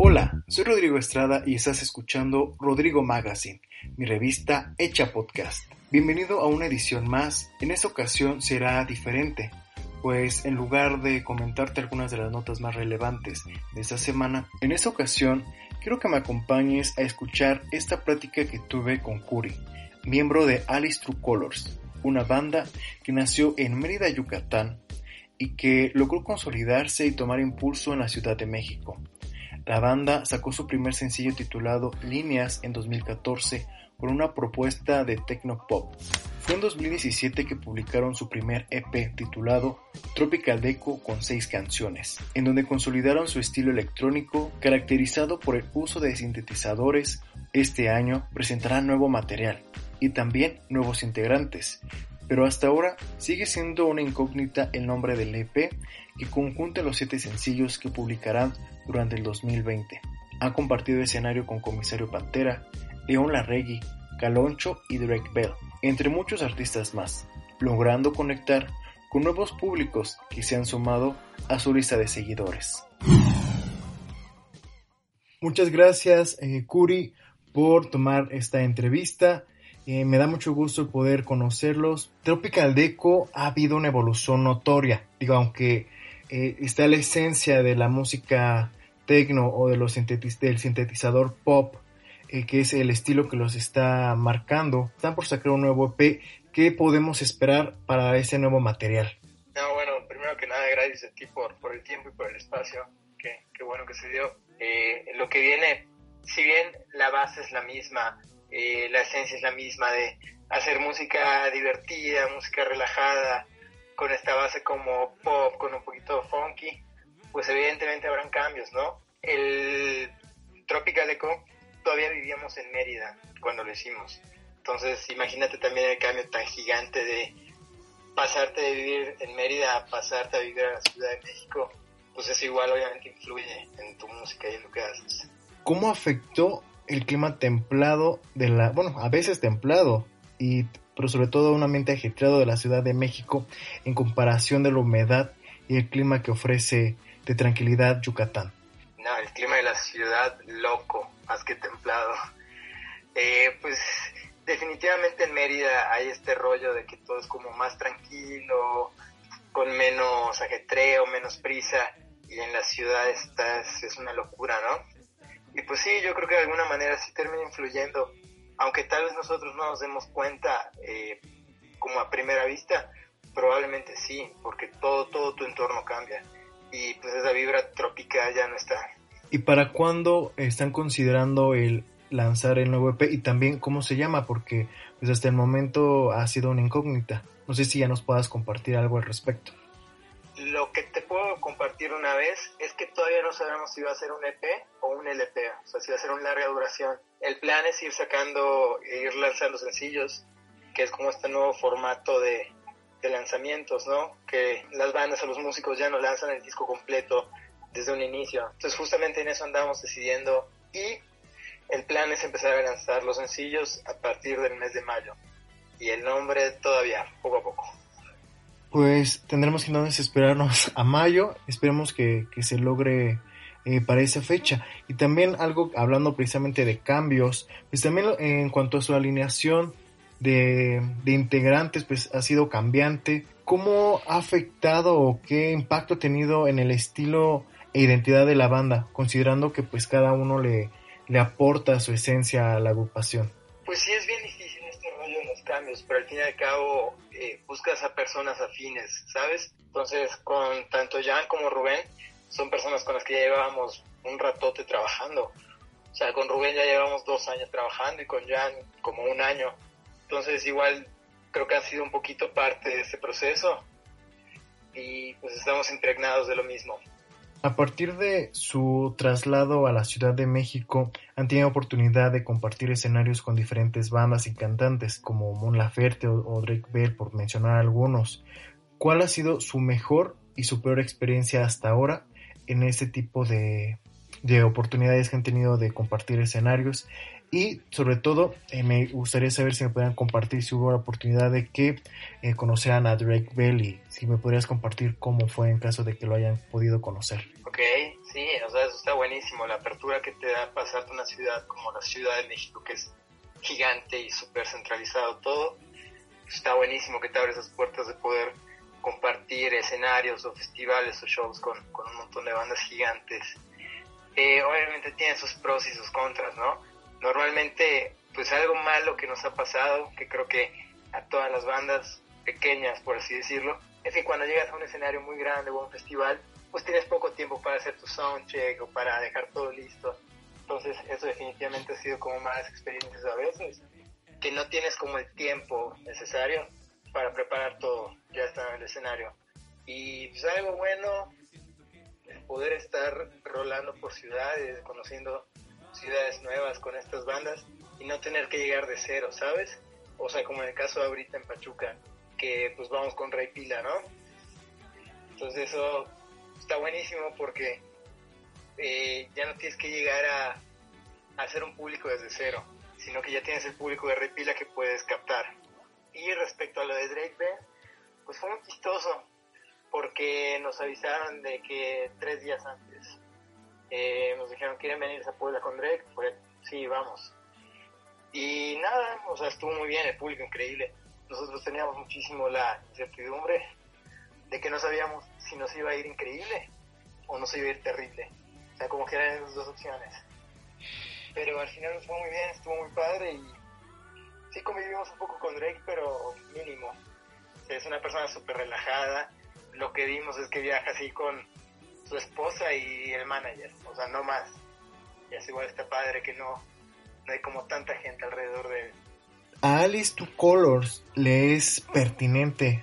Hola, soy Rodrigo Estrada y estás escuchando Rodrigo Magazine, mi revista hecha podcast. Bienvenido a una edición más. En esta ocasión será diferente, pues en lugar de comentarte algunas de las notas más relevantes de esta semana, en esta ocasión quiero que me acompañes a escuchar esta plática que tuve con Curi, miembro de Alice True Colors, una banda que nació en Mérida, Yucatán, y que logró consolidarse y tomar impulso en la Ciudad de México. La banda sacó su primer sencillo titulado Líneas en 2014 con una propuesta de techno pop. Fue en 2017 que publicaron su primer EP titulado Tropical Deco con seis canciones, en donde consolidaron su estilo electrónico caracterizado por el uso de sintetizadores. Este año presentarán nuevo material y también nuevos integrantes, pero hasta ahora sigue siendo una incógnita el nombre del EP que conjunta los siete sencillos que publicarán durante el 2020. Han compartido escenario con Comisario Pantera, León Larregui, Caloncho y Drake Bell, entre muchos artistas más, logrando conectar con nuevos públicos que se han sumado a su lista de seguidores. Muchas gracias, eh, Curi, por tomar esta entrevista. Eh, me da mucho gusto poder conocerlos. Tropical Deco ha habido una evolución notoria. Digo, aunque eh, está la esencia de la música techno o de los del sintetizador pop, eh, que es el estilo que los está marcando. Están por sacar un nuevo EP. ¿Qué podemos esperar para ese nuevo material? No, bueno, primero que nada, gracias a ti por, el tiempo y por el espacio. Qué, qué bueno que se dio. lo que viene, si bien la base es la misma, eh, la esencia es la misma de hacer música divertida, música relajada, con esta base como pop, con un poquito funky, pues evidentemente habrán cambios, ¿no? El Tropical Echo todavía vivíamos en Mérida cuando lo hicimos. Entonces, imagínate también el cambio tan gigante de pasarte de vivir en Mérida a pasarte a vivir a la Ciudad de México. Pues es igual, obviamente influye en tu música y en lo que haces. ¿Cómo afectó el clima templado de la, bueno, a veces templado, y, pero sobre todo un ambiente ajetreado de la Ciudad de México en comparación de la humedad y el clima que ofrece de tranquilidad Yucatán. No, el clima de la ciudad loco, más que templado. Eh, pues definitivamente en Mérida hay este rollo de que todo es como más tranquilo, con menos ajetreo, menos prisa, y en la ciudad estás, es una locura, ¿no? Y pues sí, yo creo que de alguna manera sí termina influyendo, aunque tal vez nosotros no nos demos cuenta eh, como a primera vista, probablemente sí, porque todo, todo tu entorno cambia y pues esa vibra tropical ya no está. ¿Y para cuándo están considerando el lanzar el nuevo EP y también cómo se llama? Porque pues hasta el momento ha sido una incógnita. No sé si ya nos puedas compartir algo al respecto. Lo que te puedo compartir una vez es que todavía no sabemos si va a ser un EP o un LP, o sea, si va a ser una larga duración. El plan es ir sacando, ir lanzando sencillos, que es como este nuevo formato de, de lanzamientos, ¿no? Que las bandas o los músicos ya no lanzan el disco completo desde un inicio. Entonces justamente en eso andamos decidiendo y el plan es empezar a lanzar los sencillos a partir del mes de mayo. Y el nombre todavía, poco a poco pues tendremos que entonces esperarnos a mayo, esperemos que, se logre eh, para esa fecha. Y también algo, hablando precisamente de cambios, pues también en cuanto a su alineación de, de integrantes, pues ha sido cambiante. ¿Cómo ha afectado o qué impacto ha tenido en el estilo e identidad de la banda, considerando que pues cada uno le, le aporta su esencia a la agrupación? Pues sí, es bien difícil este rollo de los cambios, pero al fin y al cabo eh, buscas a personas afines, ¿sabes? Entonces, con tanto Jan como Rubén, son personas con las que ya llevábamos un ratote trabajando. O sea, con Rubén ya llevamos dos años trabajando y con Jan como un año. Entonces, igual creo que han sido un poquito parte de ese proceso y pues estamos impregnados de lo mismo. A partir de su traslado a la Ciudad de México, han tenido oportunidad de compartir escenarios con diferentes bandas y cantantes como Mon Laferte o, Drake Bell, por mencionar algunos. ¿Cuál ha sido su mejor y su peor experiencia hasta ahora en este tipo de, oportunidades que han tenido de compartir escenarios? Y sobre todo, eh, me gustaría saber si me pueden compartir si hubo la oportunidad de que eh, conocieran a Drake Bell si me podrías compartir cómo fue en caso de que lo hayan podido conocer. Ok, sí, o sea, eso está buenísimo la apertura que te da pasarte una ciudad como la Ciudad de México, que es gigante y súper centralizado todo. Está buenísimo que te abre esas puertas de poder compartir escenarios o festivales o shows con, con un montón de bandas gigantes. Eh, obviamente tiene sus pros y sus contras, ¿no? Normalmente, pues algo malo que nos ha pasado, que creo que a todas las bandas pequeñas, por así decirlo, es que cuando llegas a un escenario muy grande o a un festival, pues tienes poco tiempo para hacer tu soundcheck o para dejar todo listo. Entonces, eso definitivamente ha sido como malas experiencias a veces, que no tienes como el tiempo necesario para preparar todo, ya está en el escenario. Y pues algo bueno, el poder estar rolando por ciudades, conociendo ciudades nuevas con estas bandas y no tener que llegar de cero, ¿sabes? O sea, como en el caso ahorita en Pachuca, que pues vamos con Rey Pila, ¿no? Entonces eso está buenísimo porque eh, ya no tienes que llegar a, a hacer un público desde cero, sino que ya tienes el público de Rey Pila que puedes captar. Y respecto a lo de Drake pues fue muy chistoso, porque nos avisaron de que tres días antes eh, nos dijeron, ¿quieren venir a Puebla con Drake? Pues sí, vamos. Y nada, o sea, estuvo muy bien, el público increíble. Nosotros teníamos muchísimo la incertidumbre de que no sabíamos si nos iba a ir increíble o nos iba a ir terrible. O sea, como que eran esas dos opciones. Pero al final nos fue muy bien, estuvo muy padre y sí convivimos un poco con Drake, pero mínimo. es una persona súper relajada. Lo que vimos es que viaja así con su esposa y el manager, o sea, no más. Y así igual está padre que no, no hay como tanta gente alrededor de él. A Alice to Colors le es pertinente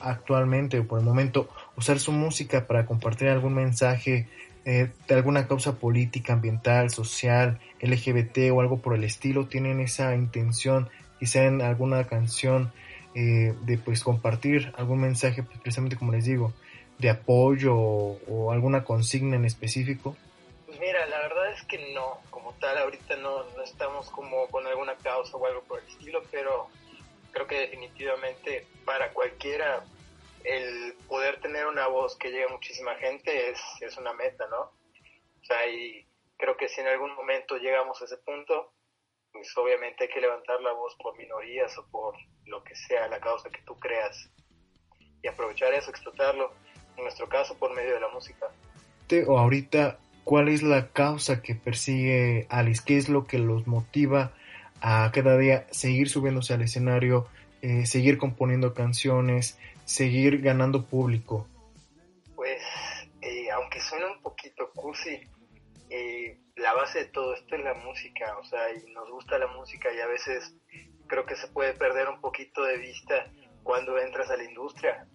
actualmente por el momento usar su música para compartir algún mensaje eh, de alguna causa política, ambiental, social, LGBT o algo por el estilo, tienen esa intención, quizá en alguna canción, eh, de pues compartir algún mensaje, pues, precisamente como les digo, de apoyo o, alguna consigna en específico? Pues mira, la verdad es que no, como tal, ahorita no, no estamos como con alguna causa o algo por el estilo, pero creo que definitivamente para cualquiera el poder tener una voz que llegue a muchísima gente es, es una meta, ¿no? O sea, y creo que si en algún momento llegamos a ese punto, pues obviamente hay que levantar la voz por minorías o por lo que sea la causa que tú creas y aprovechar eso, explotarlo, en nuestro caso por medio de la música. O ahorita, ¿cuál es la causa que persigue Alice? ¿Qué es lo que los motiva a cada día seguir subiéndose al escenario, eh, seguir componiendo canciones, seguir ganando público? Pues, eh, aunque suene un poquito cursi, eh, la base de todo esto es la música, o sea, y nos gusta la música y a veces creo que se puede perder un poquito de vista cuando entras a la industria,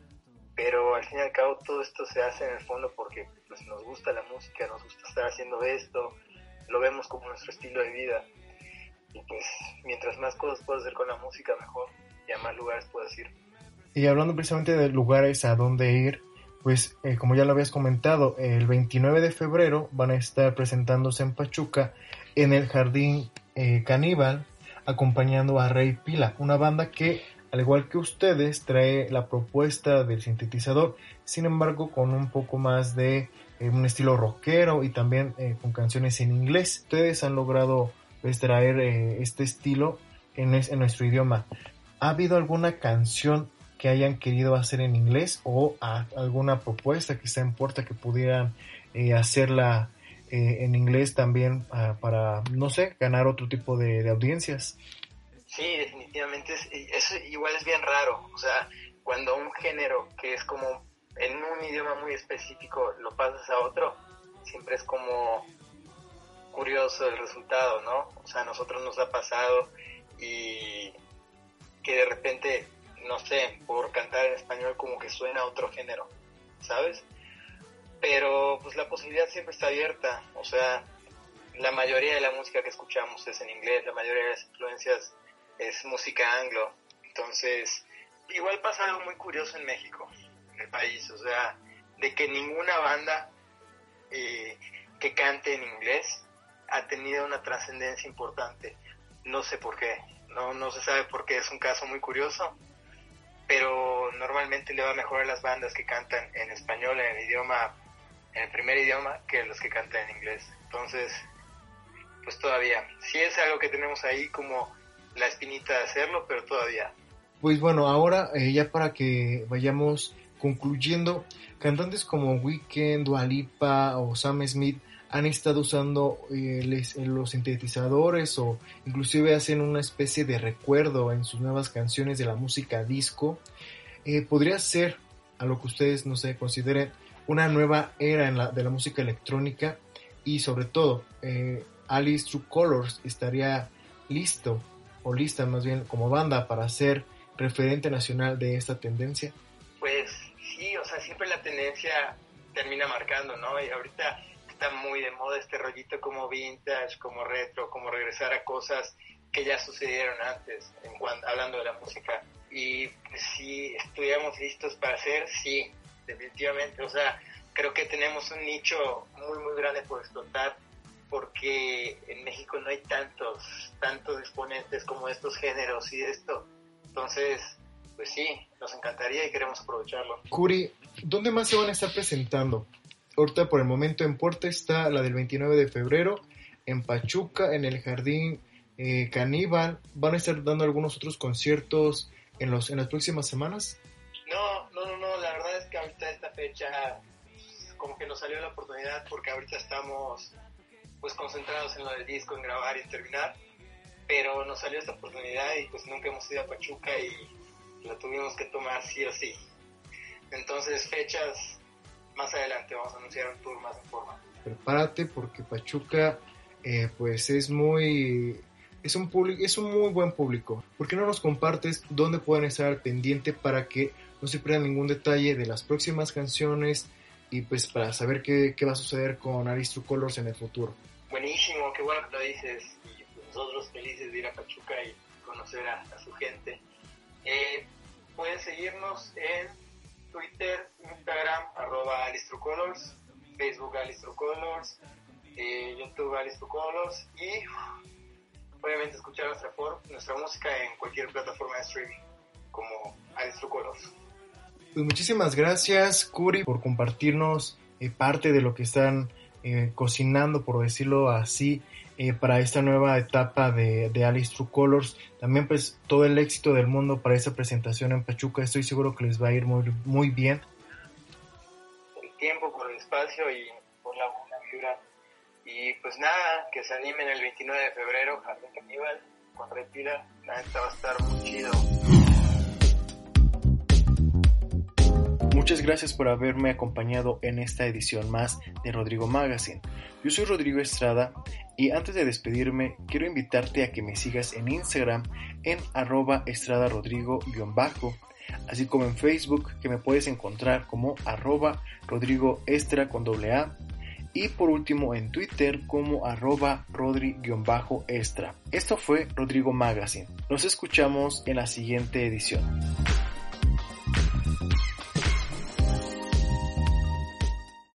pero al fin y al cabo todo esto se hace en el fondo porque pues, nos gusta la música, nos gusta estar haciendo esto, lo vemos como nuestro estilo de vida y pues mientras más cosas puedas hacer con la música mejor y a más lugares puedes ir. Y hablando precisamente de lugares a dónde ir, pues eh, como ya lo habías comentado, el 29 de febrero van a estar presentándose en Pachuca en el Jardín eh, acompañando a Rey Pila, una banda que, al igual que ustedes, trae la propuesta del sintetizador, sin embargo con un poco más de eh, un estilo rockero y también con canciones en inglés. Ustedes han logrado pues, traer este estilo en, nuestro idioma. ¿Ha habido alguna canción que hayan querido hacer en inglés o alguna propuesta que está en puerta que pudieran eh, hacerla eh, en inglés también ah, para, no sé, ganar otro tipo de, audiencias. Sí, definitivamente. eso igual es bien raro. O sea, cuando un género que es como en un idioma muy específico lo pasas a otro, siempre es como curioso el resultado, ¿no? O sea, a nosotros nos ha pasado y que de repente no sé, por cantar en español como que suena a otro género, ¿sabes? Pero pues la posibilidad siempre está abierta, o sea, la mayoría de la música que escuchamos es en inglés, la mayoría de las influencias es música anglo, entonces igual pasa algo muy curioso en México, en el país, o sea, de que ninguna banda eh, que cante en inglés ha tenido una trascendencia importante, no sé por qué, no, no se sabe por qué, es un caso muy curioso, pero normalmente le va mejor a las bandas que cantan en español, en el idioma en el primer idioma que los que cantan en inglés. Entonces, pues todavía, sí es algo que tenemos ahí como la espinita de hacerlo, pero todavía. Pues bueno, ahora eh, ya para que vayamos concluyendo, cantantes como Weekend, Dualipa o Sam Smith han estado usando eh, los sintetizadores o inclusive hacen una especie de recuerdo en sus nuevas canciones de la música disco. Eh, podría ser, a lo que ustedes no sé, consideren una nueva era en la, de la música electrónica y sobre todo eh, Alice True Colors estaría listo lista más bien como banda para ser referente nacional de esta tendencia. Pues sí, o sea, siempre la tendencia termina marcando, ¿no? Y ahorita está muy de moda este rollito como vintage, como retro, como regresar a cosas que ya sucedieron antes, en hablando de la música. Y si estuviéramos listos para hacer, sí, definitivamente. O sea, creo que tenemos un nicho muy, muy grande por explotar porque en México no hay tantos, tantos exponentes como estos géneros y esto. Entonces, pues sí, nos encantaría y queremos aprovecharlo. Curi, ¿dónde más se van a estar presentando? ahorita por el momento en Puerta está la del 29 de febrero, en Pachuca, en el Jardín eh, Caníbal. ¿Van a estar dando algunos otros conciertos en, los, en las próximas semanas? No, no, no, no, la verdad es que ahorita esta fecha como que nos salió la oportunidad porque ahorita estamos pues concentrados en lo del disco, en grabar y terminar, pero nos salió esta oportunidad y pues nunca hemos ido a Pachuca y la tuvimos que tomar sí o sí. Entonces fechas más adelante vamos a anunciar un tour más en forma. Prepárate porque Pachuca eh, pues es muy es un público es un muy buen público. ¿Por qué no nos compartes dónde pueden estar pendiente para que no se pierdan ningún detalle de las próximas canciones y pues para saber qué, qué va a suceder con Aristro Colors en el futuro? Buenísimo, qué bueno que lo dices y nosotros felices de ir a Pachuca y conocer a, su gente. Eh, pueden seguirnos en Twitter, Instagram, arroba Alistrucolors, Facebook Alistrucolors, eh, YouTube Alistrucolors y obviamente escuchar nuestra, nuestra música en cualquier plataforma de streaming como Alistrucolors. Pues muchísimas gracias, Curi, por compartirnos eh, parte de lo que están eh, cocinando, por decirlo así, eh, para esta nueva etapa de, de, Alice True Colors. También pues todo el éxito del mundo para esta presentación en Pachuca. Estoy seguro que les va a ir muy, muy bien. Por el tiempo, por el espacio y por la buena vibra. Y pues nada, que se animen el 29 de febrero, Jardín Caníbal, con Retira. La neta va a estar muy chido. Muchas gracias por haberme acompañado en esta edición más de Rodrigo Magazine. Yo soy Rodrigo Estrada y antes de despedirme quiero invitarte a que me sigas en Instagram en arroba estradarodrigo-bajo, así como en Facebook que me puedes encontrar como arroba rodrigo con doble A y por último en Twitter como arroba rodri-extra. Esto fue Rodrigo Magazine. Nos escuchamos en la siguiente edición.